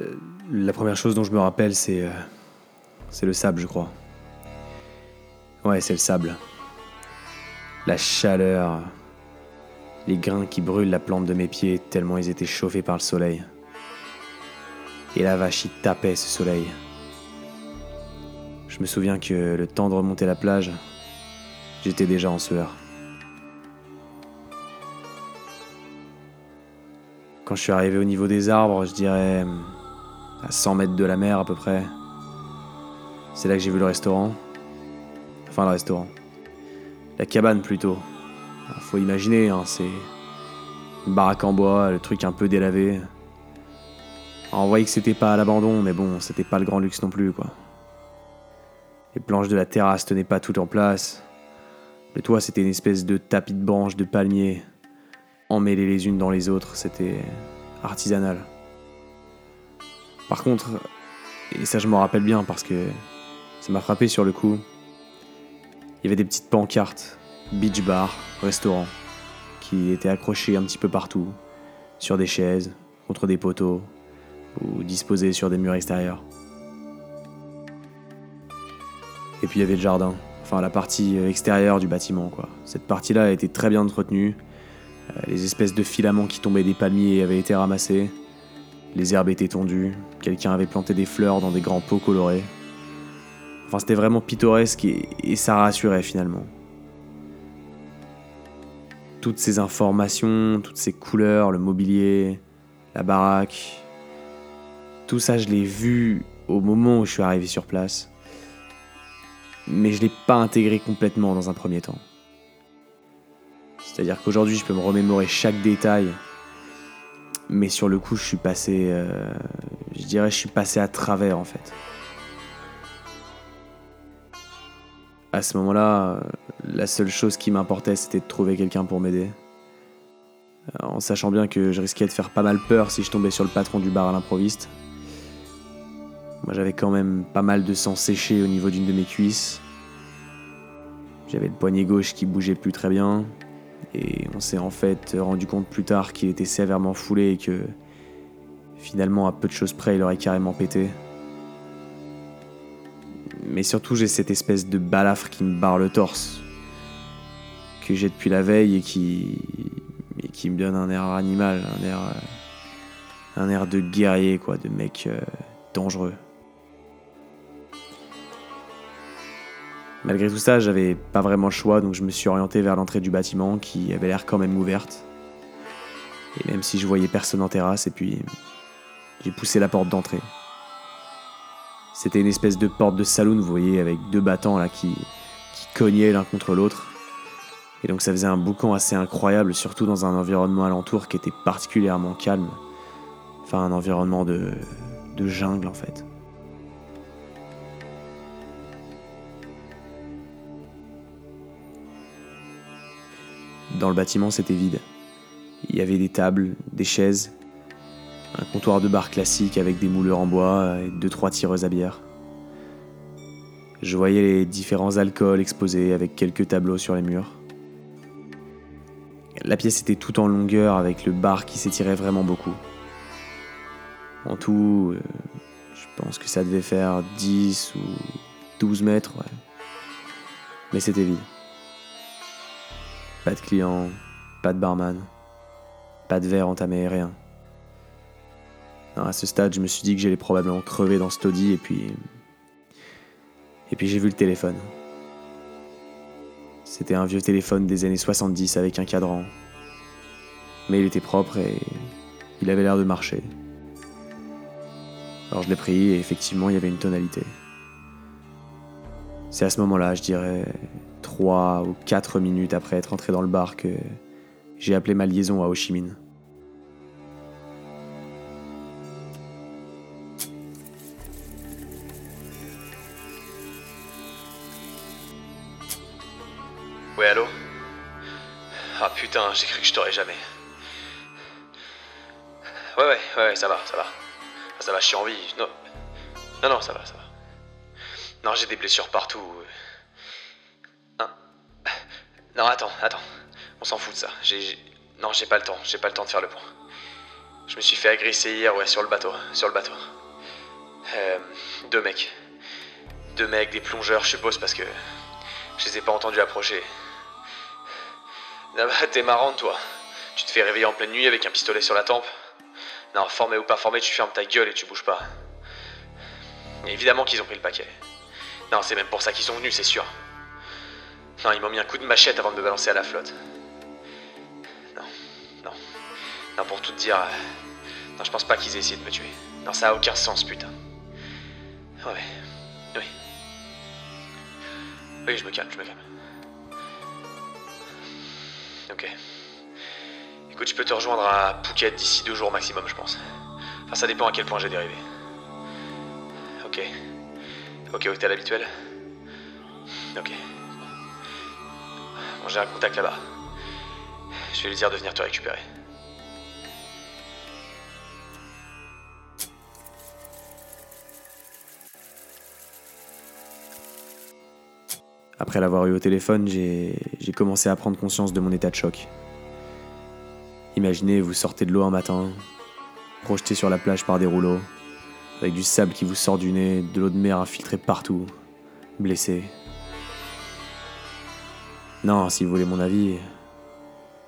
Euh, la première chose dont je me rappelle, c'est. euh, c'est le sable, je crois. Ouais, c'est le sable. La chaleur. Les grains qui brûlent la plante de mes pieds tellement ils étaient chauffés par le soleil. Et la vache y tapait ce soleil. Je me souviens que le temps de remonter la plage, j'étais déjà en sueur. Quand je suis arrivé au niveau des arbres, je dirais à 100 mètres de la mer à peu près, c'est là que j'ai vu le restaurant. Enfin, le restaurant. La cabane plutôt. Faut imaginer, hein, c'est une baraque en bois, le truc un peu délavé. On voyait que c'était pas à l'abandon, mais bon, c'était pas le grand luxe non plus, quoi. Les planches de la terrasse tenaient pas toutes en place. Le toit, c'était une espèce de tapis de branches de palmiers, emmêlées les unes dans les autres. C'était artisanal. Par contre, et ça je m'en rappelle bien parce que ça m'a frappé sur le coup, il y avait des petites pancartes, beach bar, restaurant, qui étaient accrochées un petit peu partout, sur des chaises, contre des poteaux, ou disposées sur des murs extérieurs. Et puis il y avait le jardin, enfin la partie euh, extérieure du bâtiment quoi. Cette partie-là a été très bien entretenue. Euh, Les espèces de filaments qui tombaient des palmiers avaient été ramassés. Les herbes étaient tondues. Quelqu'un avait planté des fleurs dans des grands pots colorés. Enfin, c'était vraiment pittoresque et, et ça rassurait finalement. Toutes ces informations, toutes ces couleurs, le mobilier, la baraque, tout ça, je l'ai vu au moment où je suis arrivé sur place. Mais je l'ai pas intégré complètement dans un premier temps. C'est-à-dire qu'aujourd'hui, je peux me remémorer chaque détail mais sur le coup, je suis passé. euh, je dirais, je suis passé à travers en fait. À ce moment-là, euh, la seule chose qui m'importait, c'était de trouver quelqu'un pour m'aider. Euh, En sachant bien que je risquais de faire pas mal peur si je tombais sur le patron du bar à l'improviste. Moi, j'avais quand même pas mal de sang séché au niveau d'une de mes cuisses. J'avais le poignet gauche qui bougeait plus très bien. Et on s'est en fait rendu compte plus tard qu'il était sévèrement foulé et que finalement, à peu de choses près, il aurait carrément pété. Mais surtout, j'ai cette espèce de balafre qui me barre le torse, que j'ai depuis la veille et qui, me donne un air animal, un air, un air de guerrier, quoi, de mec euh, dangereux. Malgré tout ça, j'avais pas vraiment le choix, donc je me suis orienté vers l'entrée du bâtiment qui avait l'air quand même ouverte. Et même si je voyais personne en terrasse, et puis j'ai poussé la porte d'entrée. C'était une espèce de porte de saloon, vous voyez, avec deux battants là qui, qui cognaient l'un contre l'autre. Et donc ça faisait un boucan assez incroyable, surtout dans un environnement alentour qui était particulièrement calme. Enfin, un environnement de, de jungle en fait. Dans le bâtiment, c'était vide. Il y avait des tables, des chaises, un comptoir de bar classique avec des mouleurs en bois et deux trois tireuses à bière. Je voyais les différents alcools exposés avec quelques tableaux sur les murs. La pièce était toute en longueur avec le bar qui s'étirait vraiment beaucoup. En tout, euh, je pense que ça devait faire 10 ou 12 mètres, ouais. Mais c'était vide. Pas de clients, pas de barman, pas de verre entamé, rien. À ce stade, je me suis dit que j'allais probablement crever dans ce taudis et puis. Et puis j'ai vu le téléphone. C'était un vieux téléphone des années 70 avec un cadran. Mais il était propre et il avait l'air de marcher. Alors je l'ai pris et effectivement il y avait une tonalité. C'est à ce moment-là, je dirais, 3 ou 4 minutes après être entré dans le bar que j'ai appelé ma liaison à Ho Chi Minh. Ouais, allô? Ah putain, j'ai cru que je t'aurais jamais. Ouais, ouais, ouais, ça va, ça va. Ah, Ça va, je suis en vie. Non, non, non, ça va, ça va. Non, j'ai des blessures partout. Non, attends, attends. On s'en fout de ça. J'ai, Non, j'ai pas le temps, j'ai pas le temps de faire le point. Je me suis fait agresser hier, ouais, sur le bateau. Sur le bateau. Euh, deux mecs. Deux mecs, des plongeurs, je suppose, parce que je les ai pas entendus approcher. Ah bah, t'es marrante, toi. Tu te fais réveiller en pleine nuit avec un pistolet sur la tempe. Non, formé ou pas formé, tu fermes ta gueule et tu bouges pas. évidemment qu'ils ont pris le paquet. Non, c'est même pour ça qu'ils sont venus, c'est sûr. Non, ils m'ont mis un coup de machette avant de me balancer à la flotte. Non, non. Non, pour tout te dire. euh, Non, je pense pas qu'ils aient essayé de me tuer. Non, ça a aucun sens, putain. Ouais. Oui. Oui, je me calme, je me calme. Ok. Écoute, je peux te rejoindre à Phuket d'ici deux jours maximum, je pense. Enfin, ça dépend à quel point j'ai dérivé. Ok. Ok, hôtel habituel Ok. J'ai un contact là-bas. Je vais lui dire de venir te récupérer. Après l'avoir eu au téléphone, j'ai commencé à prendre conscience de mon état de choc. Imaginez, vous sortez de l'eau un matin, projeté sur la plage par des rouleaux, avec du sable qui vous sort du nez, de l'eau de mer infiltrée partout, blessé. Non, si vous voulez mon avis,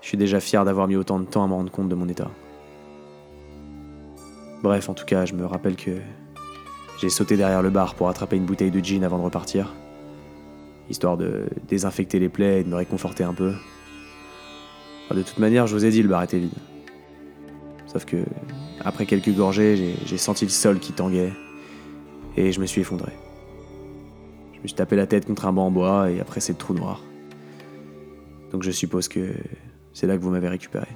je suis déjà fier d'avoir mis autant de temps à me rendre compte de mon état. Bref, en tout cas, je me rappelle que j'ai sauté derrière le bar pour attraper une bouteille de gin avant de repartir histoire de désinfecter les plaies et de me réconforter un peu. De toute manière, je vous ai dit, le bar était vide. Sauf que, après quelques gorgées, j'ai- j'ai senti le sol qui tanguait et je me suis effondré. Je me suis tapé la tête contre un banc en bois et après c'est le trou noir. Donc je suppose que c'est là que vous m'avez récupéré.